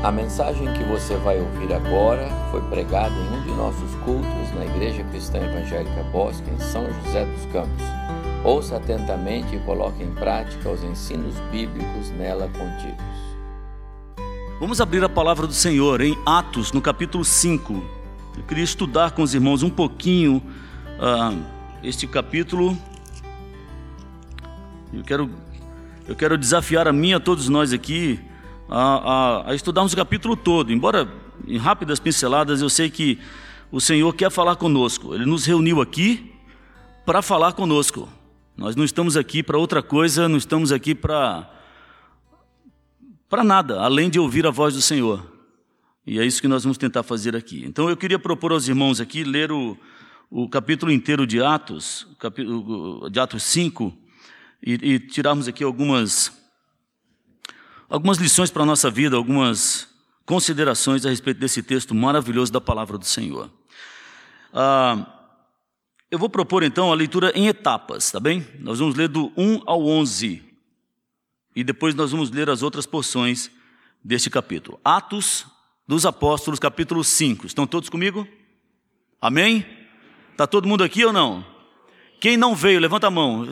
A mensagem que você vai ouvir agora foi pregada em um de nossos cultos na Igreja Cristã Evangélica Bosque, em São José dos Campos. Ouça atentamente e coloque em prática os ensinos bíblicos nela contidos. Vamos abrir a palavra do Senhor em Atos, no capítulo 5. Eu queria estudar com os irmãos um pouquinho uh, este capítulo. Eu quero, eu quero desafiar a mim, a todos nós aqui, a, a, a estudarmos o capítulo todo. Embora em rápidas pinceladas, eu sei que o Senhor quer falar conosco. Ele nos reuniu aqui para falar conosco. Nós não estamos aqui para outra coisa, não estamos aqui para para nada, além de ouvir a voz do Senhor. E é isso que nós vamos tentar fazer aqui. Então eu queria propor aos irmãos aqui ler o, o capítulo inteiro de Atos, de Atos 5, e, e tirarmos aqui algumas algumas lições para a nossa vida, algumas considerações a respeito desse texto maravilhoso da palavra do Senhor. Ah, eu vou propor então a leitura em etapas, tá bem? Nós vamos ler do 1 ao 11 e depois nós vamos ler as outras porções deste capítulo. Atos dos Apóstolos, capítulo 5. Estão todos comigo? Amém? Está todo mundo aqui ou não? Quem não veio, levanta a mão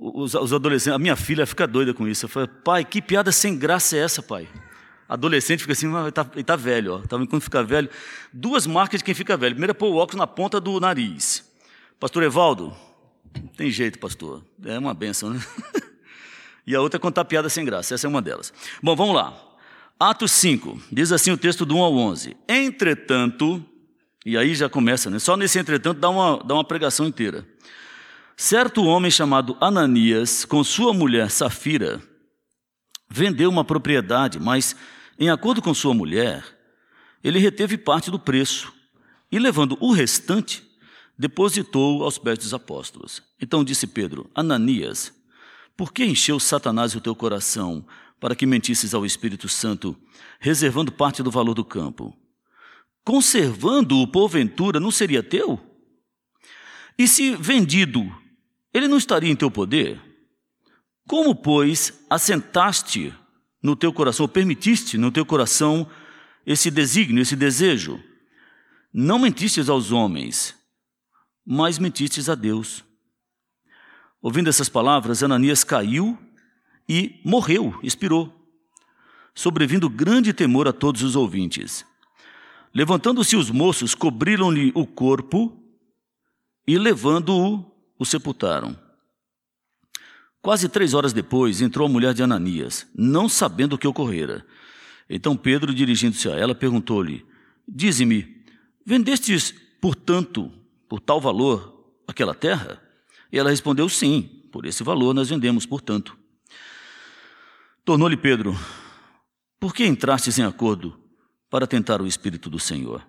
os, os, adolescentes, a minha filha fica doida com isso. Eu falei, pai, que piada sem graça é essa, pai? Adolescente fica assim, ah, ele tá, tá velho, ó. Tá, quando fica velho. Duas marcas de quem fica velho. Primeiro é pôr o óculos na ponta do nariz. Pastor Evaldo, tem jeito, pastor. É uma benção, né? e a outra é contar piada sem graça. Essa é uma delas. Bom, vamos lá. Atos 5, diz assim o texto do 1 ao 11. Entretanto, e aí já começa, né? Só nesse entretanto dá uma, dá uma pregação inteira. Certo homem chamado Ananias, com sua mulher Safira, vendeu uma propriedade, mas, em acordo com sua mulher, ele reteve parte do preço e, levando o restante, depositou aos pés dos apóstolos. Então disse Pedro: Ananias, por que encheu Satanás o teu coração para que mentisses ao Espírito Santo, reservando parte do valor do campo? Conservando-o, porventura, não seria teu? E se vendido, ele não estaria em teu poder? Como, pois, assentaste no teu coração, ou permitiste no teu coração esse desígnio, esse desejo? Não mentistes aos homens, mas mentistes a Deus. Ouvindo essas palavras, Ananias caiu e morreu, expirou, sobrevindo grande temor a todos os ouvintes. Levantando-se os moços, cobriram-lhe o corpo e, levando-o, o sepultaram. Quase três horas depois, entrou a mulher de Ananias, não sabendo o que ocorrera. Então Pedro, dirigindo-se a ela, perguntou-lhe: Dize-me, vendestes, portanto, por tal valor, aquela terra? E ela respondeu: Sim, por esse valor nós vendemos, portanto. Tornou-lhe Pedro: Por que entrastes em acordo para tentar o Espírito do Senhor?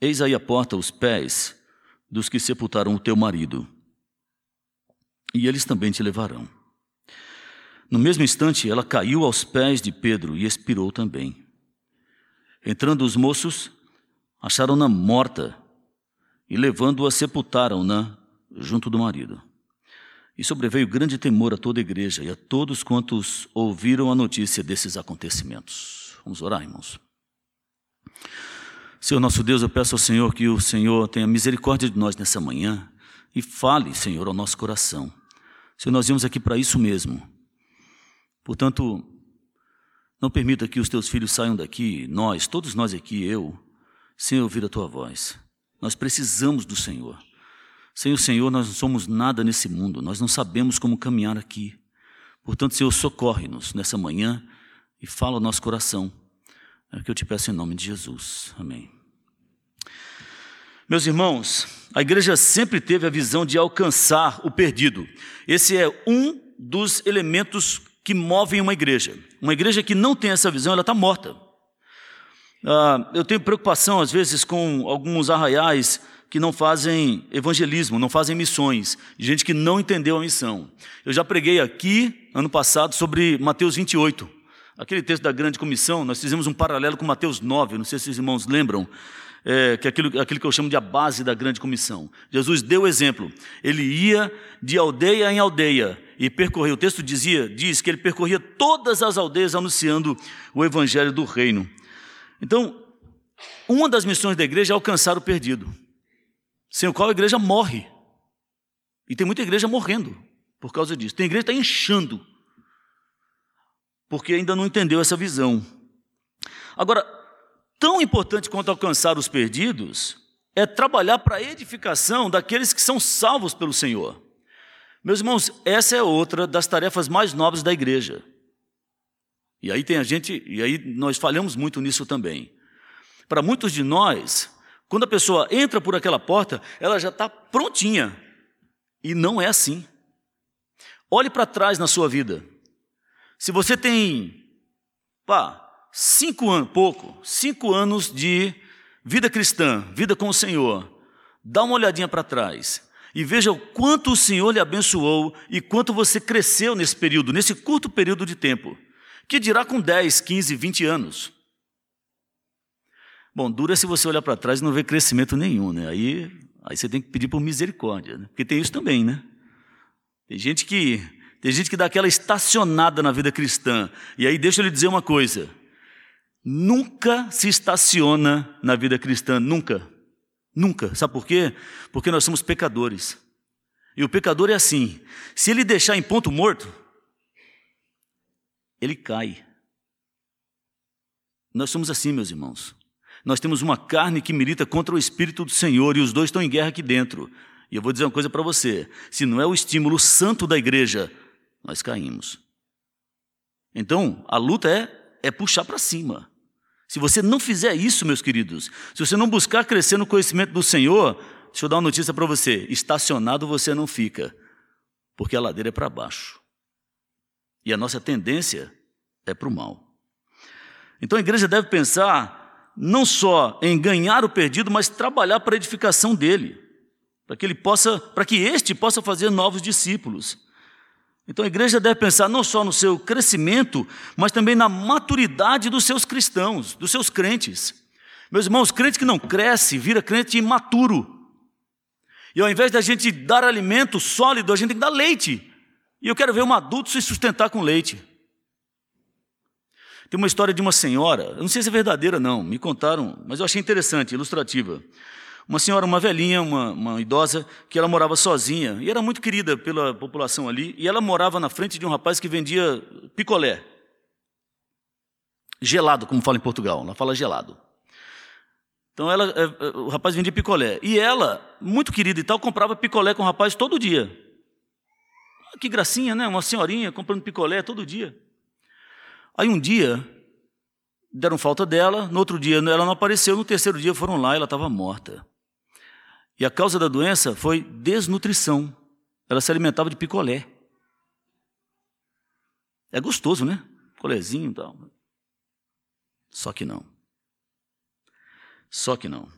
Eis aí a porta os pés dos que sepultaram o teu marido, e eles também te levarão. No mesmo instante, ela caiu aos pés de Pedro e expirou também. Entrando os moços, acharam-na morta e, levando-a, sepultaram-na junto do marido. E sobreveio grande temor a toda a igreja e a todos quantos ouviram a notícia desses acontecimentos. Vamos orar, irmãos. Senhor nosso Deus, eu peço ao Senhor que o Senhor tenha misericórdia de nós nessa manhã e fale, Senhor, ao nosso coração. Senhor, nós viemos aqui para isso mesmo. Portanto, não permita que os teus filhos saiam daqui, nós, todos nós aqui, eu, sem ouvir a tua voz. Nós precisamos do Senhor. Sem o Senhor, nós não somos nada nesse mundo, nós não sabemos como caminhar aqui. Portanto, Senhor, socorre-nos nessa manhã e fala ao nosso coração. É o que eu te peço em nome de Jesus. Amém. Meus irmãos, a igreja sempre teve a visão de alcançar o perdido. Esse é um dos elementos que movem uma igreja. Uma igreja que não tem essa visão, ela está morta. Ah, eu tenho preocupação, às vezes, com alguns arraiais que não fazem evangelismo, não fazem missões, gente que não entendeu a missão. Eu já preguei aqui, ano passado, sobre Mateus 28. Aquele texto da grande comissão, nós fizemos um paralelo com Mateus 9, não sei se os irmãos lembram, é, que é aquilo, aquilo que eu chamo de a base da grande comissão. Jesus deu exemplo, ele ia de aldeia em aldeia e percorreu. O texto dizia, diz que ele percorria todas as aldeias anunciando o evangelho do reino. Então, uma das missões da igreja é alcançar o perdido, sem o qual a igreja morre. E tem muita igreja morrendo por causa disso. Tem igreja que está inchando, porque ainda não entendeu essa visão. Agora, tão importante quanto alcançar os perdidos é trabalhar para a edificação daqueles que são salvos pelo Senhor. Meus irmãos, essa é outra das tarefas mais nobres da igreja. E aí tem a gente, e aí nós falhamos muito nisso também. Para muitos de nós, quando a pessoa entra por aquela porta, ela já está prontinha. E não é assim. Olhe para trás na sua vida. Se você tem, pá, cinco anos, pouco, cinco anos de vida cristã, vida com o Senhor, dá uma olhadinha para trás e veja o quanto o Senhor lhe abençoou e quanto você cresceu nesse período, nesse curto período de tempo. Que dirá com 10, 15, 20 anos? Bom, dura se você olhar para trás e não ver crescimento nenhum, né? Aí, aí você tem que pedir por misericórdia, né? porque tem isso também, né? Tem gente que tem gente que dá aquela estacionada na vida cristã. E aí deixa eu lhe dizer uma coisa: nunca se estaciona na vida cristã, nunca. Nunca. Sabe por quê? Porque nós somos pecadores. E o pecador é assim: se ele deixar em ponto morto, ele cai. Nós somos assim, meus irmãos. Nós temos uma carne que milita contra o Espírito do Senhor e os dois estão em guerra aqui dentro. E eu vou dizer uma coisa para você: se não é o estímulo santo da igreja, nós caímos. Então, a luta é, é puxar para cima. Se você não fizer isso, meus queridos, se você não buscar crescer no conhecimento do Senhor, deixa eu dar uma notícia para você: estacionado você não fica, porque a ladeira é para baixo. E a nossa tendência é para o mal. Então a igreja deve pensar não só em ganhar o perdido, mas trabalhar para a edificação dele, para que ele possa, para que este possa fazer novos discípulos. Então a igreja deve pensar não só no seu crescimento, mas também na maturidade dos seus cristãos, dos seus crentes. Meus irmãos, crente que não cresce vira crente imaturo. E ao invés da gente dar alimento sólido, a gente tem que dar leite. E eu quero ver um adulto se sustentar com leite. Tem uma história de uma senhora, eu não sei se é verdadeira não, me contaram, mas eu achei interessante, ilustrativa. Uma senhora, uma velhinha, uma, uma, idosa, que ela morava sozinha e era muito querida pela população ali. E ela morava na frente de um rapaz que vendia picolé. Gelado, como fala em Portugal. Ela fala gelado. Então ela, é, é, o rapaz vendia picolé. E ela, muito querida e tal, comprava picolé com o rapaz todo dia. Ah, que gracinha, né? Uma senhorinha comprando picolé todo dia. Aí um dia, deram falta dela, no outro dia ela não apareceu, no terceiro dia foram lá e ela estava morta. E a causa da doença foi desnutrição. Ela se alimentava de picolé. É gostoso, né? Picolézinho e tal. Só que não. Só que não.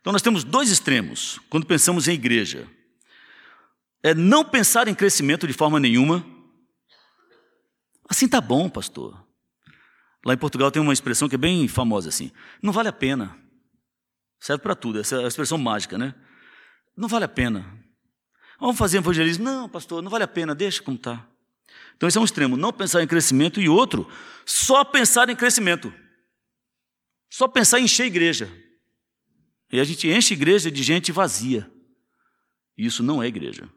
Então nós temos dois extremos quando pensamos em igreja. É não pensar em crescimento de forma nenhuma. Assim tá bom, pastor. Lá em Portugal tem uma expressão que é bem famosa assim. Não vale a pena. Serve para tudo, essa é a expressão mágica, né? Não vale a pena. Vamos fazer evangelismo? Não, pastor, não vale a pena, deixa como está. Então, esse é um extremo, não pensar em crescimento, e outro, só pensar em crescimento. Só pensar em encher a igreja. E a gente enche a igreja de gente vazia. E isso não é igreja.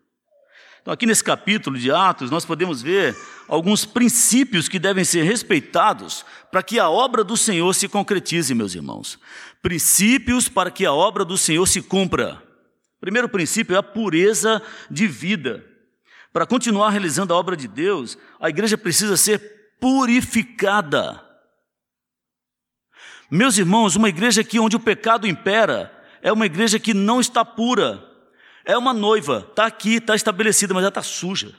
Então, aqui nesse capítulo de Atos, nós podemos ver alguns princípios que devem ser respeitados para que a obra do Senhor se concretize, meus irmãos. Princípios para que a obra do Senhor se cumpra. Primeiro princípio é a pureza de vida. Para continuar realizando a obra de Deus, a igreja precisa ser purificada. Meus irmãos, uma igreja que onde o pecado impera é uma igreja que não está pura. É uma noiva, está aqui, está estabelecida, mas ela está suja.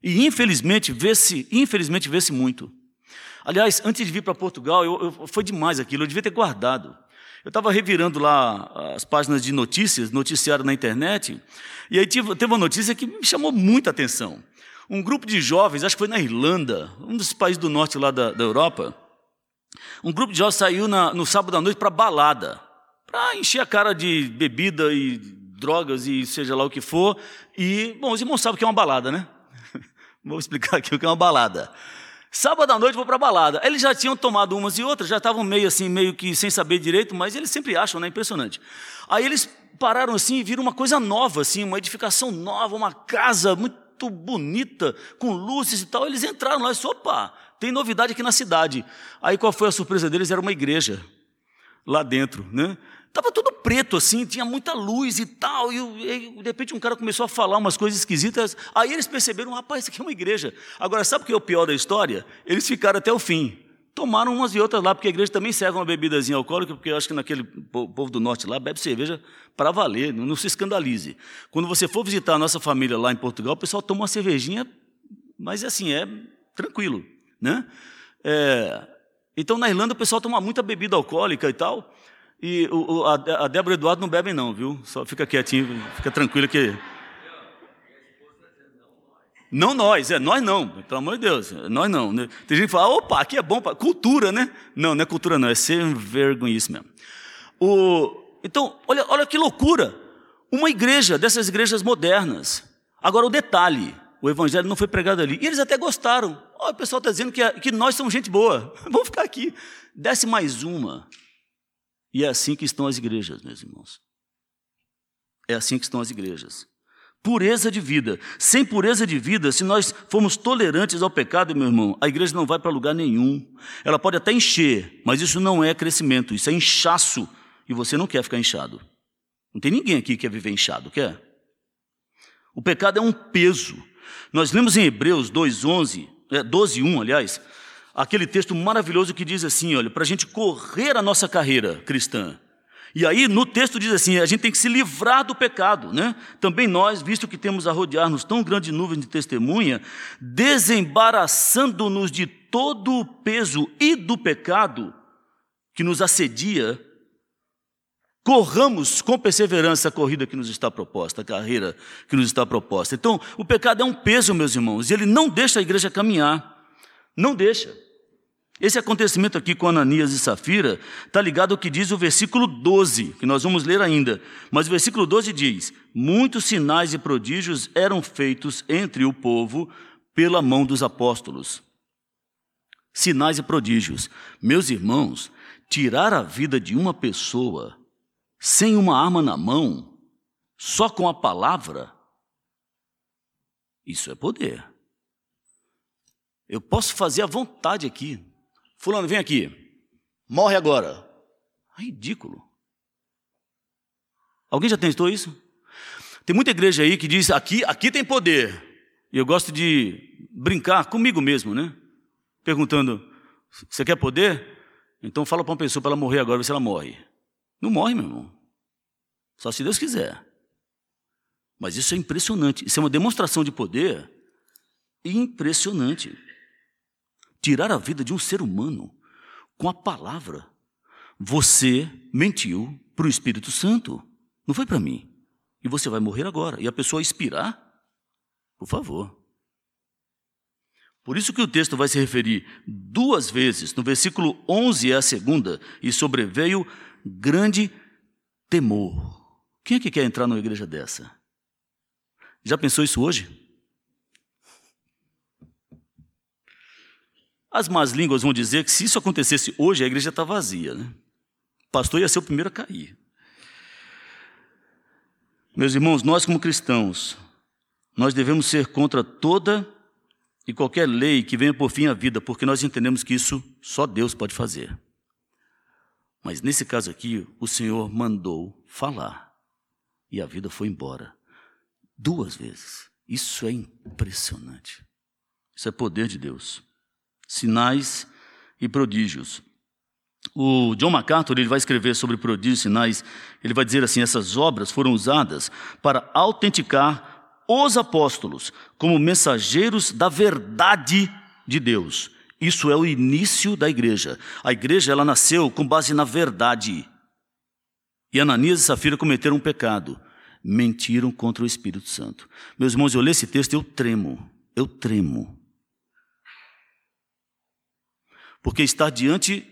E infelizmente vê-se, infelizmente vê-se muito. Aliás, antes de vir para Portugal, eu, eu, foi demais aquilo, eu devia ter guardado. Eu estava revirando lá as páginas de notícias, noticiário na internet, e aí tive, teve uma notícia que me chamou muita atenção. Um grupo de jovens, acho que foi na Irlanda, um dos países do norte lá da, da Europa, um grupo de jovens saiu na, no sábado à noite para balada, para encher a cara de bebida e drogas e seja lá o que for. E, bom, os irmãos sabem o que é uma balada, né? Vou explicar aqui o que é uma balada. Sábado à noite vou para a balada. Eles já tinham tomado umas e outras, já estavam meio assim, meio que sem saber direito, mas eles sempre acham, né? Impressionante. Aí eles pararam assim e viram uma coisa nova, assim, uma edificação nova, uma casa muito bonita, com luzes e tal. Eles entraram lá e disseram, opa, tem novidade aqui na cidade. Aí qual foi a surpresa deles? Era uma igreja lá dentro, né? Estava tudo preto assim, tinha muita luz e tal. E, e, de repente um cara começou a falar umas coisas esquisitas. Aí eles perceberam, rapaz, isso aqui é uma igreja. Agora, sabe o que é o pior da história? Eles ficaram até o fim. Tomaram umas e outras lá, porque a igreja também serve uma bebidazinha alcoólica, porque eu acho que naquele povo do norte lá bebe cerveja para valer, não, não se escandalize. Quando você for visitar a nossa família lá em Portugal, o pessoal toma uma cervejinha, mas assim, é tranquilo. Né? É, então, na Irlanda, o pessoal toma muita bebida alcoólica e tal. E o, a, a Débora e o Eduardo não bebem, não, viu? Só fica quietinho, fica tranquilo que. Não nós, é nós não, pelo amor de Deus, nós não. Né? Tem gente que fala, opa, aqui é bom, para cultura, né? Não, não é cultura, não, é ser vergonhice mesmo. O, então, olha, olha que loucura. Uma igreja, dessas igrejas modernas. Agora, o detalhe: o evangelho não foi pregado ali. E eles até gostaram. Oh, o pessoal está dizendo que, é, que nós somos gente boa. Vamos ficar aqui. Desce mais uma. E é assim que estão as igrejas, meus irmãos. É assim que estão as igrejas. Pureza de vida. Sem pureza de vida, se nós formos tolerantes ao pecado, meu irmão, a igreja não vai para lugar nenhum. Ela pode até encher, mas isso não é crescimento, isso é inchaço. E você não quer ficar inchado. Não tem ninguém aqui que quer viver inchado, quer? O pecado é um peso. Nós lemos em Hebreus 2:11, 12:1, aliás, aquele texto maravilhoso que diz assim: olha, para a gente correr a nossa carreira cristã. E aí no texto diz assim: a gente tem que se livrar do pecado, né? Também nós, visto que temos a rodear-nos tão grande nuvem de testemunha, desembaraçando-nos de todo o peso e do pecado que nos assedia, corramos com perseverança a corrida que nos está proposta, a carreira que nos está proposta. Então, o pecado é um peso, meus irmãos, e ele não deixa a igreja caminhar. Não deixa. Esse acontecimento aqui com Ananias e Safira está ligado ao que diz o versículo 12, que nós vamos ler ainda. Mas o versículo 12 diz: Muitos sinais e prodígios eram feitos entre o povo pela mão dos apóstolos. Sinais e prodígios. Meus irmãos, tirar a vida de uma pessoa sem uma arma na mão, só com a palavra, isso é poder. Eu posso fazer à vontade aqui, Fulano, vem aqui. Morre agora. Ridículo. Alguém já tentou isso? Tem muita igreja aí que diz: aqui, aqui tem poder. E eu gosto de brincar comigo mesmo, né? Perguntando: você quer poder? Então fala para uma pessoa para ela morrer agora, vê se ela morre. Não morre, meu irmão. Só se Deus quiser. Mas isso é impressionante. Isso é uma demonstração de poder impressionante tirar a vida de um ser humano com a palavra. Você mentiu para o Espírito Santo, não foi para mim. E você vai morrer agora. E a pessoa expirar? Por favor. Por isso que o texto vai se referir duas vezes. No versículo 11 é a segunda. E sobreveio grande temor. Quem é que quer entrar numa igreja dessa? Já pensou isso hoje? As más línguas vão dizer que se isso acontecesse hoje, a igreja está vazia. Né? O pastor ia ser o primeiro a cair. Meus irmãos, nós como cristãos, nós devemos ser contra toda e qualquer lei que venha por fim à vida, porque nós entendemos que isso só Deus pode fazer. Mas nesse caso aqui, o Senhor mandou falar e a vida foi embora. Duas vezes. Isso é impressionante. Isso é poder de Deus sinais e prodígios. O John MacArthur ele vai escrever sobre prodígios e sinais. Ele vai dizer assim: essas obras foram usadas para autenticar os apóstolos como mensageiros da verdade de Deus. Isso é o início da igreja. A igreja ela nasceu com base na verdade. E Ananias e Safira cometeram um pecado. Mentiram contra o Espírito Santo. Meus irmãos, eu leio esse texto e eu tremo. Eu tremo. Porque estar diante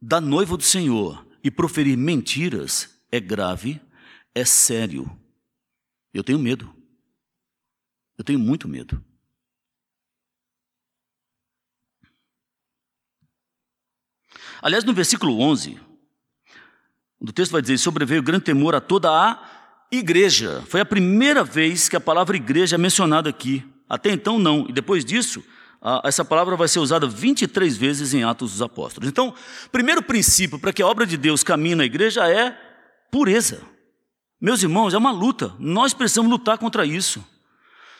da noiva do Senhor e proferir mentiras é grave, é sério. Eu tenho medo. Eu tenho muito medo. Aliás, no versículo 11, o texto vai dizer: sobreveio grande temor a toda a igreja. Foi a primeira vez que a palavra igreja é mencionada aqui. Até então, não. E depois disso, essa palavra vai ser usada 23 vezes em Atos dos Apóstolos. Então, primeiro princípio para que a obra de Deus caminhe na igreja é pureza. Meus irmãos, é uma luta. Nós precisamos lutar contra isso.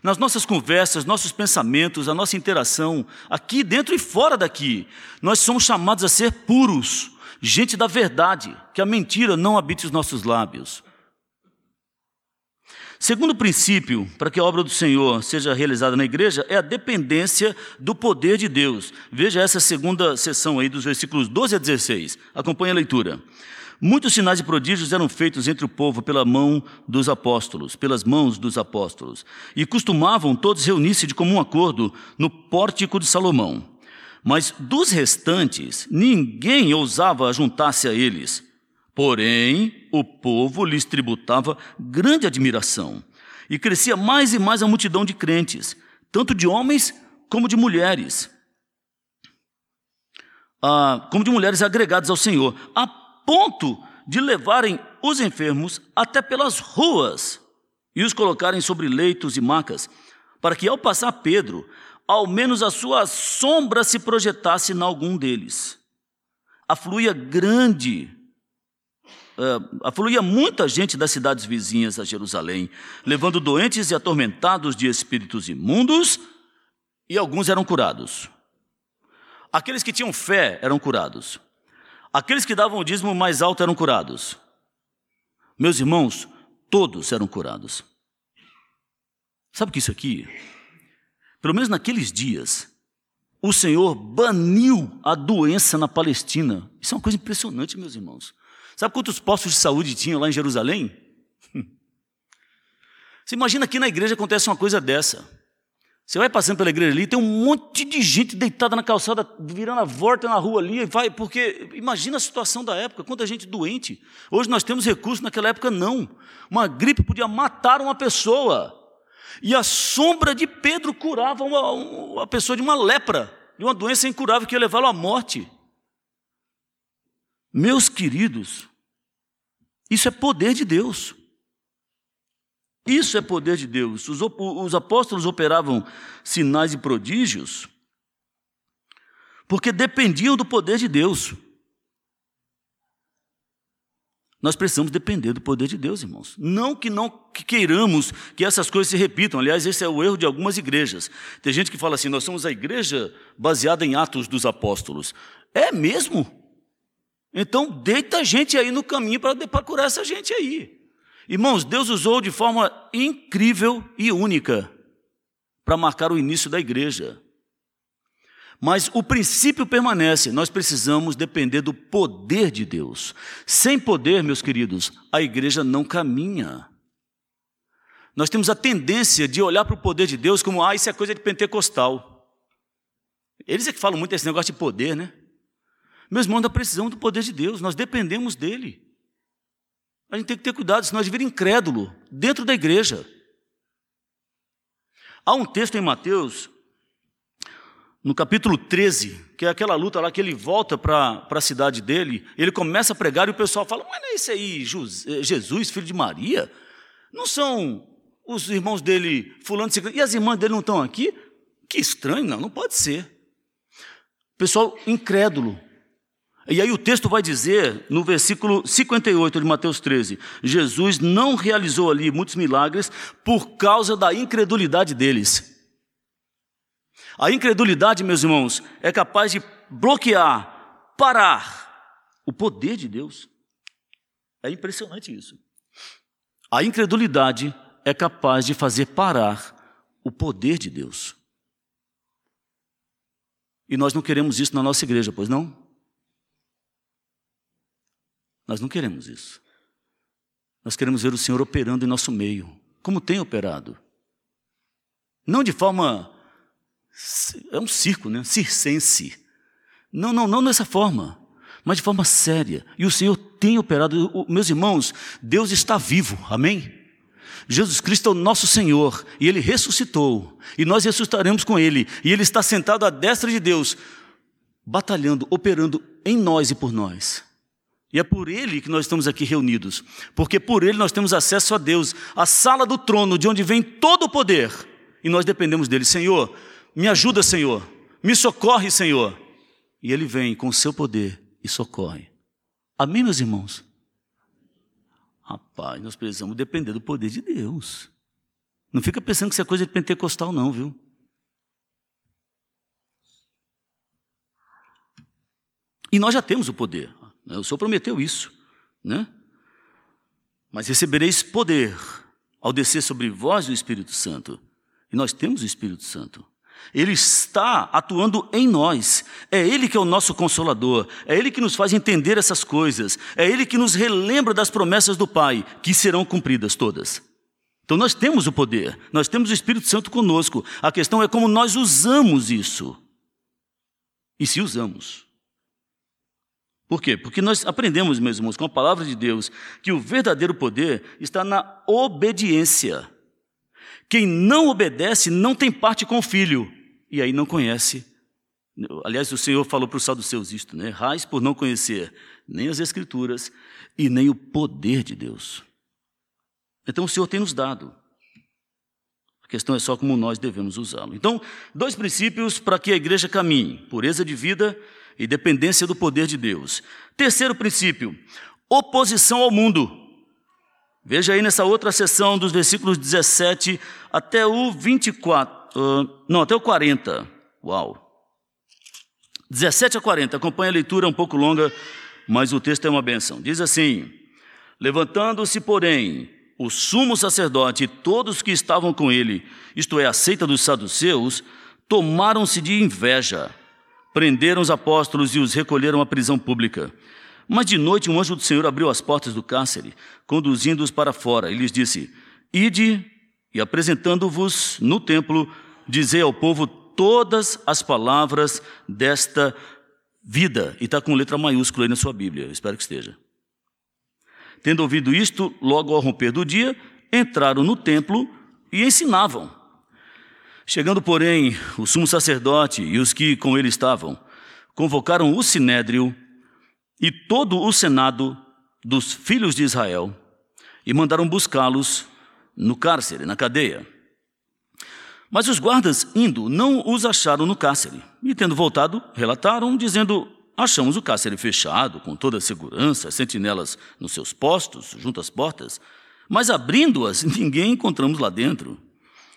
Nas nossas conversas, nossos pensamentos, a nossa interação, aqui dentro e fora daqui, nós somos chamados a ser puros, gente da verdade, que a mentira não habite os nossos lábios. Segundo princípio para que a obra do Senhor seja realizada na igreja é a dependência do poder de Deus. Veja essa segunda sessão aí dos versículos 12 a 16. Acompanhe a leitura. Muitos sinais e prodígios eram feitos entre o povo pela mão dos apóstolos, pelas mãos dos apóstolos, e costumavam todos reunir-se de comum acordo no pórtico de Salomão. Mas dos restantes, ninguém ousava juntar-se a eles Porém, o povo lhes tributava grande admiração, e crescia mais e mais a multidão de crentes, tanto de homens como de mulheres, ah, como de mulheres agregadas ao Senhor, a ponto de levarem os enfermos até pelas ruas e os colocarem sobre leitos e macas, para que ao passar Pedro, ao menos a sua sombra se projetasse em algum deles. Afluía grande uh, afluía muita gente das cidades vizinhas a Jerusalém, levando doentes e atormentados de espíritos imundos, e alguns eram curados. Aqueles que tinham fé eram curados. Aqueles que davam o dízimo mais alto eram curados. Meus irmãos, todos eram curados. Sabe o que isso aqui? Pelo menos naqueles dias, o Senhor baniu a doença na Palestina. Isso é uma coisa impressionante, meus irmãos. Sabe quantos postos de saúde tinham lá em Jerusalém? Você imagina que na igreja acontece uma coisa dessa. Você vai passando pela igreja ali, tem um monte de gente deitada na calçada, virando a volta na rua ali, vai, porque imagina a situação da época, quanta gente doente. Hoje nós temos recursos, naquela época não. Uma gripe podia matar uma pessoa. E a sombra de Pedro curava uma, uma pessoa de uma lepra, de uma doença incurável que ia levá-lo à morte. Meus queridos, isso é poder de Deus. Isso é poder de Deus. Os, os, apóstolos operavam sinais e prodígios porque dependiam do poder de Deus. Nós precisamos depender do poder de Deus, irmãos. Não que não que queiramos que essas coisas se repitam. Aliás, esse é o erro de algumas igrejas. Tem gente que fala assim: nós somos a igreja baseada em Atos dos Apóstolos. É mesmo? Então, deita gente aí no caminho para curar essa gente aí. Irmãos, Deus usou de forma incrível e única para marcar o início da igreja. Mas o princípio permanece, nós precisamos depender do poder de Deus. Sem poder, meus queridos, a igreja não caminha. Nós temos a tendência de olhar para o poder de Deus como, ah, isso é coisa de pentecostal. Eles é que falam muito desse negócio de poder, né? Meus irmãos, nós precisamos do poder de Deus, nós dependemos dele. A gente tem que ter cuidado, senão a gente vira incrédulo dentro da igreja. Há um texto em Mateus, no capítulo 13, que é aquela luta lá que ele volta para a cidade dele, ele começa a pregar e o pessoal fala: Mas não é esse aí, eh, Jesus, filho de Maria? Não são os irmãos dele, fulano de e as irmãs dele não estão aqui? Que estranho, não, não pode ser. Pessoal incrédulo, e aí o texto vai dizer, no versículo 58 de Mateus 13, Jesus não realizou ali muitos milagres por causa da incredulidade deles. A incredulidade, meus irmãos, é capaz de bloquear, parar o poder de Deus. É impressionante isso. A incredulidade é capaz de fazer parar o poder de Deus. E nós não queremos isso na nossa igreja, pois não? Nós não queremos isso. Nós queremos ver o Senhor operando em nosso meio, como tem operado. Não de forma. É um circo, né? Circense. Não, não, não dessa forma. mas de forma séria. E o Senhor tem operado. Meus irmãos, Deus está vivo, amém? Jesus Cristo é o nosso Senhor e Ele ressuscitou, e nós ressuscitaremos com Ele, e Ele está sentado à destra de Deus, batalhando, operando em nós e por nós. E é por Ele que nós estamos aqui reunidos, porque por Ele nós temos acesso a Deus, a sala do trono, de onde vem todo o poder, e nós dependemos dele. Senhor, me ajuda, Senhor, me socorre, Senhor. E Ele vem com o seu poder e socorre. Amém, meus irmãos? Rapaz, nós precisamos depender do poder de Deus. Não fica pensando que isso é coisa de pentecostal, não, viu? E nós já temos o poder. O Senhor prometeu isso, né? Mas recebereis poder ao descer sobre vós o Espírito Santo. E nós temos o Espírito Santo. Ele está atuando em nós. É Ele que é o nosso consolador. É Ele que nos faz entender essas coisas. É Ele que nos relembra das promessas do Pai, que serão cumpridas todas. Então nós temos o poder, nós temos o Espírito Santo conosco. A questão é como nós usamos isso. E se usamos. Por quê? Porque nós aprendemos, meus irmãos, com a palavra de Deus, que o verdadeiro poder está na obediência. Quem não obedece não tem parte com o filho, e aí não conhece. Aliás, o Senhor falou para os saduceus isto, né? Raiz por não conhecer nem as Escrituras e nem o poder de Deus. Então o Senhor tem nos dado. A questão é só como nós devemos usá-lo. Então, dois princípios para que a igreja caminhe: pureza de vida e dependência do poder de Deus. Terceiro princípio: oposição ao mundo. Veja aí nessa outra seção dos versículos 17 até o 24, uh, não, até o 40. Uau. 17 a 40, acompanha a leitura um pouco longa, mas o texto é uma benção. Diz assim: Levantando-se, porém, o sumo sacerdote e todos que estavam com ele, isto é, a seita dos saduceus, tomaram-se de inveja, prenderam os apóstolos e os recolheram à prisão pública. Mas de noite um anjo do Senhor abriu as portas do cárcere, conduzindo-os para fora, e lhes disse: Ide e apresentando-vos no templo, dizei ao povo todas as palavras desta vida. E está com letra maiúscula aí na sua Bíblia, espero que esteja. Tendo ouvido isto, logo ao romper do dia, entraram no templo e ensinavam. Chegando, porém, o sumo sacerdote e os que com ele estavam, convocaram o sinédrio e todo o senado dos filhos de Israel e mandaram buscá-los no cárcere, na cadeia. Mas os guardas, indo, não os acharam no cárcere. E tendo voltado, relataram, dizendo: Achamos o cárcere fechado, com toda a segurança, sentinelas nos seus postos, junto às portas. Mas abrindo-as, ninguém encontramos lá dentro.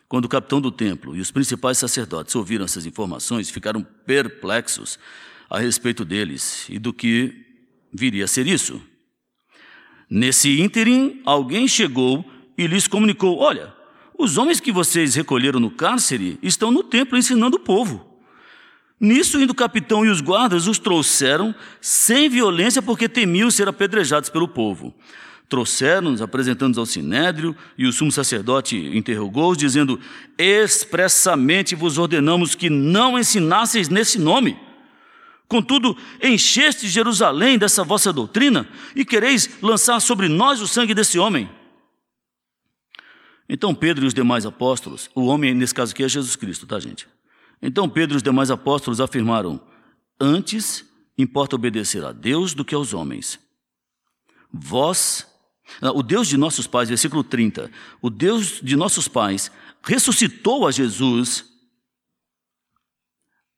Quando o capitão do templo e os principais sacerdotes ouviram essas informações, ficaram perplexos a respeito deles e do que viria a ser isso. Nesse ínterim, alguém chegou e lhes comunicou: Olha, os homens que vocês recolheram no cárcere estão no templo ensinando o povo. Nisso, indo o capitão e os guardas os trouxeram sem violência, porque temiam ser apedrejados pelo povo. Trouxeram-nos, apresentando-nos ao sinédrio, e o sumo sacerdote interrogou-os, dizendo: Expressamente vos ordenamos que não ensinasseis nesse nome. Contudo, encheste Jerusalém dessa vossa doutrina e quereis lançar sobre nós o sangue desse homem. Então Pedro e os demais apóstolos, o homem nesse caso aqui é Jesus Cristo, tá, gente? Então Pedro e os demais apóstolos afirmaram: Antes importa obedecer a Deus do que aos homens. Vós, o Deus de nossos pais, versículo 30, o Deus de nossos pais ressuscitou a Jesus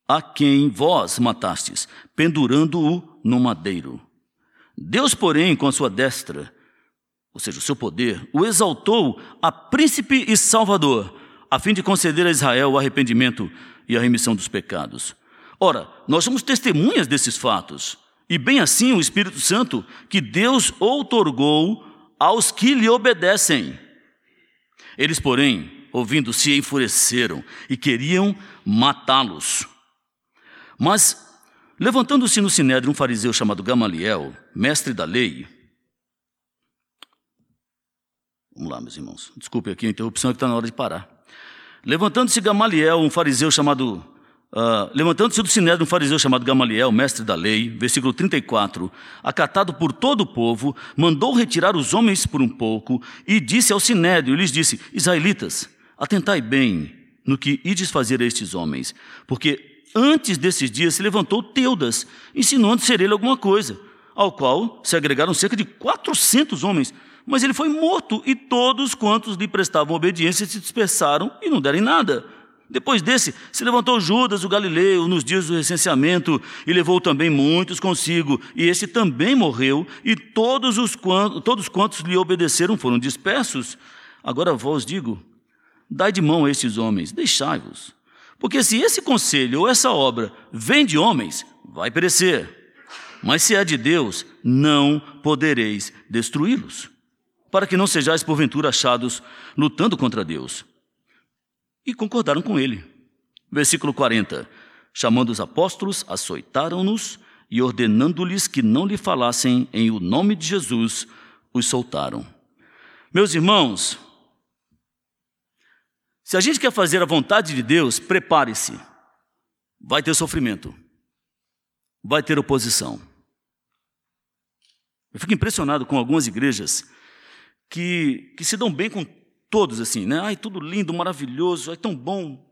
a quem vós matastes, pendurando-o no madeiro. Deus, porém, com a sua destra, ou seja, o seu poder, o exaltou a príncipe e salvador, a fim de conceder a Israel o arrependimento e a remissão dos pecados. Ora, nós somos testemunhas desses fatos, e bem assim o Espírito Santo que Deus outorgou aos que lhe obedecem. Eles, porém, ouvindo, se enfureceram e queriam matá-los. Mas, levantando-se no sinédrio um fariseu chamado Gamaliel, mestre da lei, Vamos lá, meus irmãos. Desculpe aqui a interrupção, é que está na hora de parar. Levantando-se Gamaliel, um fariseu chamado Uh, Levantando-se do sinédrio um fariseu chamado Gamaliel, mestre da lei, versículo 34, acatado por todo o povo, mandou retirar os homens por um pouco e disse ao sinédrio, lhes disse, Israelitas, atentai bem no que ides fazer a estes homens, porque antes desses dias se levantou Teudas, insinuando ser ele alguma coisa, ao qual se agregaram cerca de 400 homens, mas ele foi morto e todos quantos lhe prestavam obediência se dispersaram e não deram nada. Depois desse, se levantou Judas, o Galileu, nos dias do recenseamento, e levou também muitos consigo, e este também morreu, e todos os quantos, todos quantos lhe obedeceram foram dispersos. Agora vós digo: dai de mão a estes homens, deixai-vos. Porque se esse conselho ou essa obra vem de homens, vai perecer. Mas se é de Deus, não podereis destruí-los, para que não sejais porventura achados lutando contra Deus e concordaram com ele. Versículo 40. Chamando os apóstolos, açoitaram-nos e, ordenando-lhes que não lhe falassem em o nome de Jesus, os soltaram. Meus irmãos, se a gente quer fazer a vontade de Deus, prepare-se. Vai ter sofrimento. Vai ter oposição. Eu fico impressionado com algumas igrejas que, que se dão bem com Todos assim, né? Ai, tudo lindo, maravilhoso, é tão bom.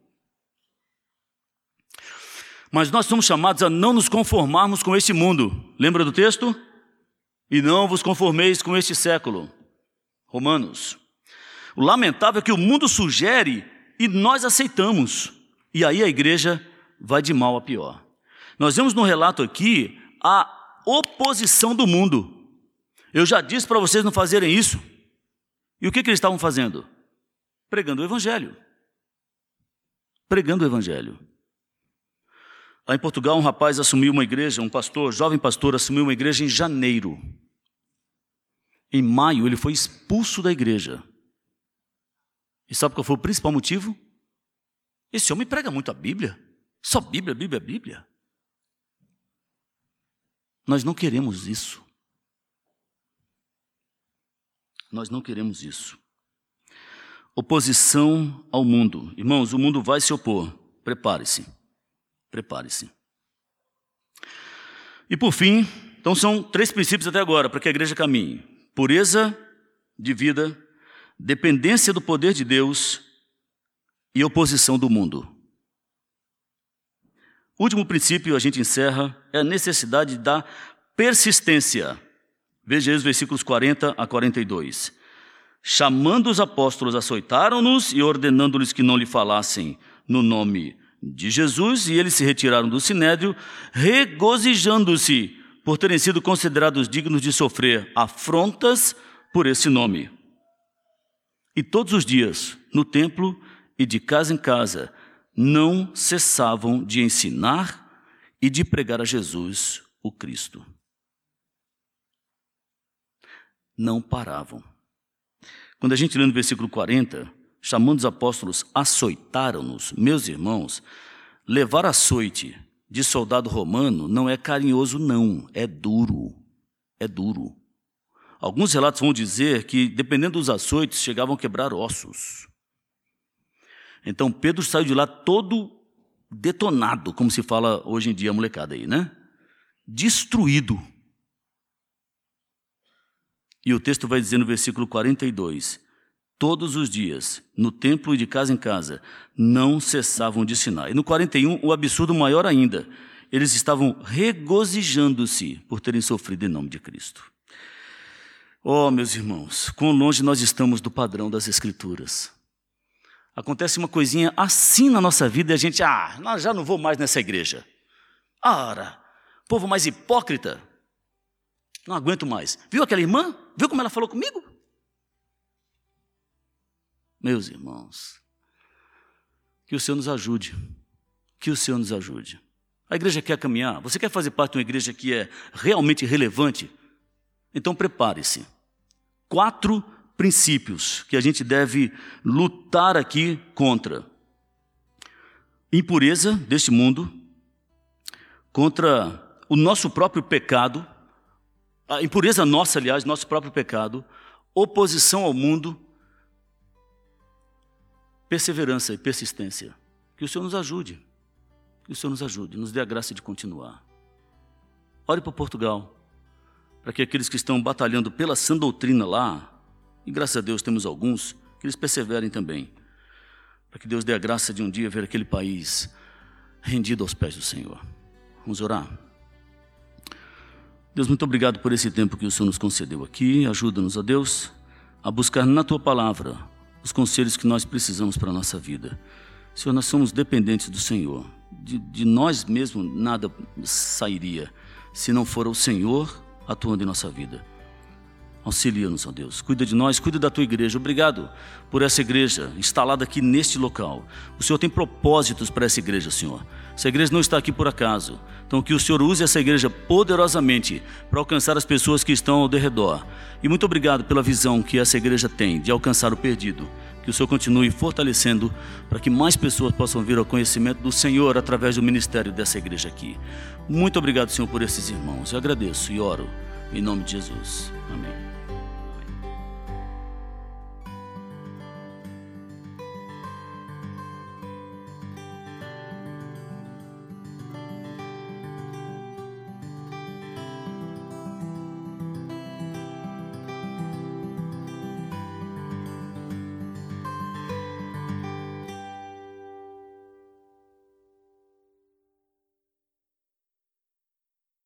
Mas nós somos chamados a não nos conformarmos com este mundo. Lembra do texto? E não vos conformeis com este século. Romanos. O lamentável é que o mundo sugere e nós aceitamos. E aí a igreja vai de mal a pior. Nós vemos no relato aqui a oposição do mundo. Eu já disse para vocês não fazerem isso. E o que, que eles estavam fazendo? Pregando o Evangelho. Pregando o Evangelho. Lá em Portugal, um rapaz assumiu uma igreja, um pastor, jovem pastor, assumiu uma igreja em janeiro. Em maio, ele foi expulso da igreja. E sabe qual foi o principal motivo? Esse homem prega muito a Bíblia. Só Bíblia, Bíblia, Bíblia. Nós não queremos isso. Nós não queremos isso. Oposição ao mundo. Irmãos, o mundo vai se opor. Prepare-se. Prepare-se. E por fim, então são três princípios até agora para que a igreja caminhe: pureza de vida, dependência do poder de Deus e oposição do mundo. Último princípio, a gente encerra, é a necessidade da persistência. Veja os versículos 40 a 42. Chamando os apóstolos, açoitaram-nos e ordenando-lhes que não lhe falassem no nome de Jesus, e eles se retiraram do sinédrio, regozijando-se por terem sido considerados dignos de sofrer afrontas por esse nome. E todos os dias, no templo e de casa em casa, não cessavam de ensinar e de pregar a Jesus, o Cristo. Não paravam. Quando a gente lê no versículo 40, chamando os apóstolos, açoitaram-nos, meus irmãos, levar açoite de soldado romano não é carinhoso, não, é duro. É duro. Alguns relatos vão dizer que, dependendo dos açoites, chegavam a quebrar ossos. Então Pedro saiu de lá todo detonado, como se fala hoje em dia a molecada aí, né? Destruído. E o texto vai dizer no versículo 42: Todos os dias, no templo e de casa em casa, não cessavam de ensinar. E no 41, o absurdo maior ainda: eles estavam regozijando-se por terem sofrido em nome de Cristo. Oh, meus irmãos, quão longe nós estamos do padrão das Escrituras. Acontece uma coisinha assim na nossa vida e a gente, ah, já não vou mais nessa igreja. Ora, povo mais hipócrita. Não aguento mais. Viu aquela irmã? Viu como ela falou comigo? Meus irmãos, que o Senhor nos ajude. Que o Senhor nos ajude. A igreja quer caminhar. Você quer fazer parte de uma igreja que é realmente relevante? Então prepare-se. Quatro princípios que a gente deve lutar aqui contra: impureza deste mundo, contra o nosso próprio pecado a impureza nossa, aliás, nosso próprio pecado, oposição ao mundo, perseverança e persistência. Que o Senhor nos ajude. Que o Senhor nos ajude, nos dê a graça de continuar. Ore para Portugal, para que aqueles que estão batalhando pela sã doutrina lá, e graças a Deus temos alguns, que eles perseverem também, para que Deus dê a graça de um dia ver aquele país rendido aos pés do Senhor. Vamos orar. Deus, muito obrigado por esse tempo que o Senhor nos concedeu aqui. Ajuda-nos, a Deus, a buscar na tua palavra os conselhos que nós precisamos para a nossa vida. Senhor, nós somos dependentes do Senhor. De, de nós mesmos nada sairia se não for o Senhor atuando em nossa vida. Auxilia-nos, ó Deus. Cuida de nós, cuida da tua igreja. Obrigado por essa igreja instalada aqui neste local. O Senhor tem propósitos para essa igreja, Senhor. Essa igreja não está aqui por acaso. Então, que o Senhor use essa igreja poderosamente para alcançar as pessoas que estão ao derredor. E muito obrigado pela visão que essa igreja tem de alcançar o perdido. Que o Senhor continue fortalecendo para que mais pessoas possam vir ao conhecimento do Senhor através do ministério dessa igreja aqui. Muito obrigado, Senhor, por esses irmãos. Eu agradeço e oro em nome de Jesus. Amém.